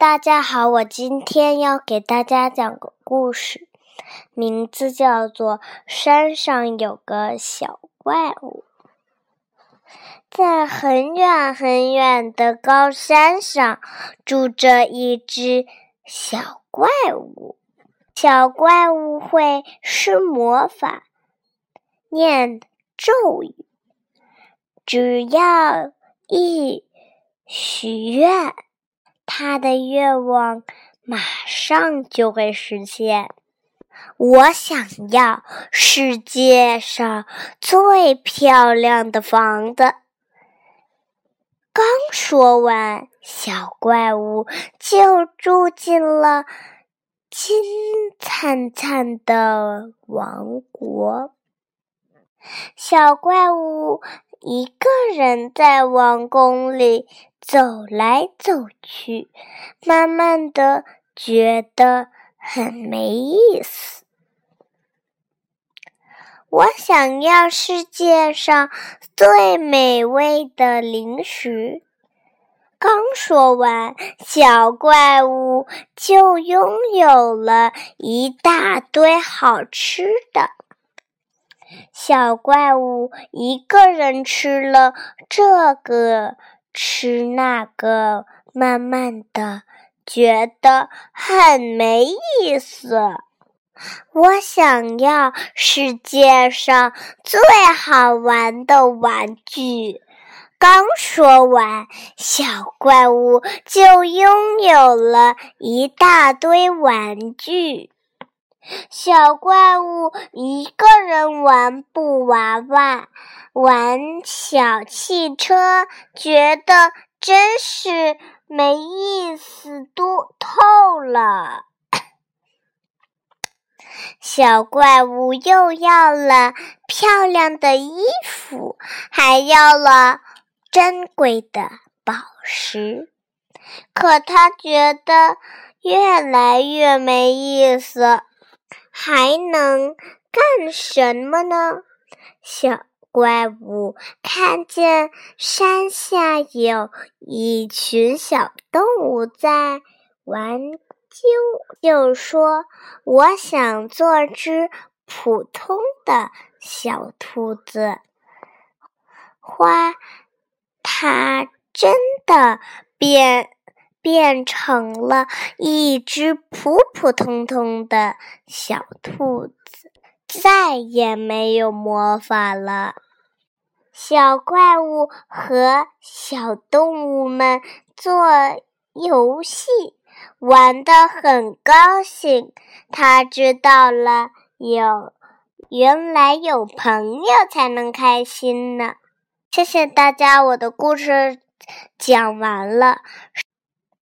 大家好，我今天要给大家讲个故事，名字叫做《山上有个小怪物》。在很远很远的高山上，住着一只小怪物。小怪物会施魔法，念咒语，只要一许愿。他的愿望马上就会实现。我想要世界上最漂亮的房子。刚说完，小怪物就住进了金灿灿的王国。小怪物一个人在王宫里。走来走去，慢慢的觉得很没意思。我想要世界上最美味的零食。刚说完，小怪物就拥有了一大堆好吃的。小怪物一个人吃了这个。吃那个，慢慢的觉得很没意思。我想要世界上最好玩的玩具。刚说完，小怪物就拥有了一大堆玩具。小怪物一个人玩布娃娃，玩小汽车，觉得真是没意思多透了。小怪物又要了漂亮的衣服，还要了珍贵的宝石，可他觉得越来越没意思。还能干什么呢？小怪物看见山下有一群小动物在玩就就说：“我想做只普通的小兔子。”花，它真的变。变成了一只普普通通的小兔子，再也没有魔法了。小怪物和小动物们做游戏，玩得很高兴。他知道了，有原来有朋友才能开心呢。谢谢大家，我的故事。讲完了。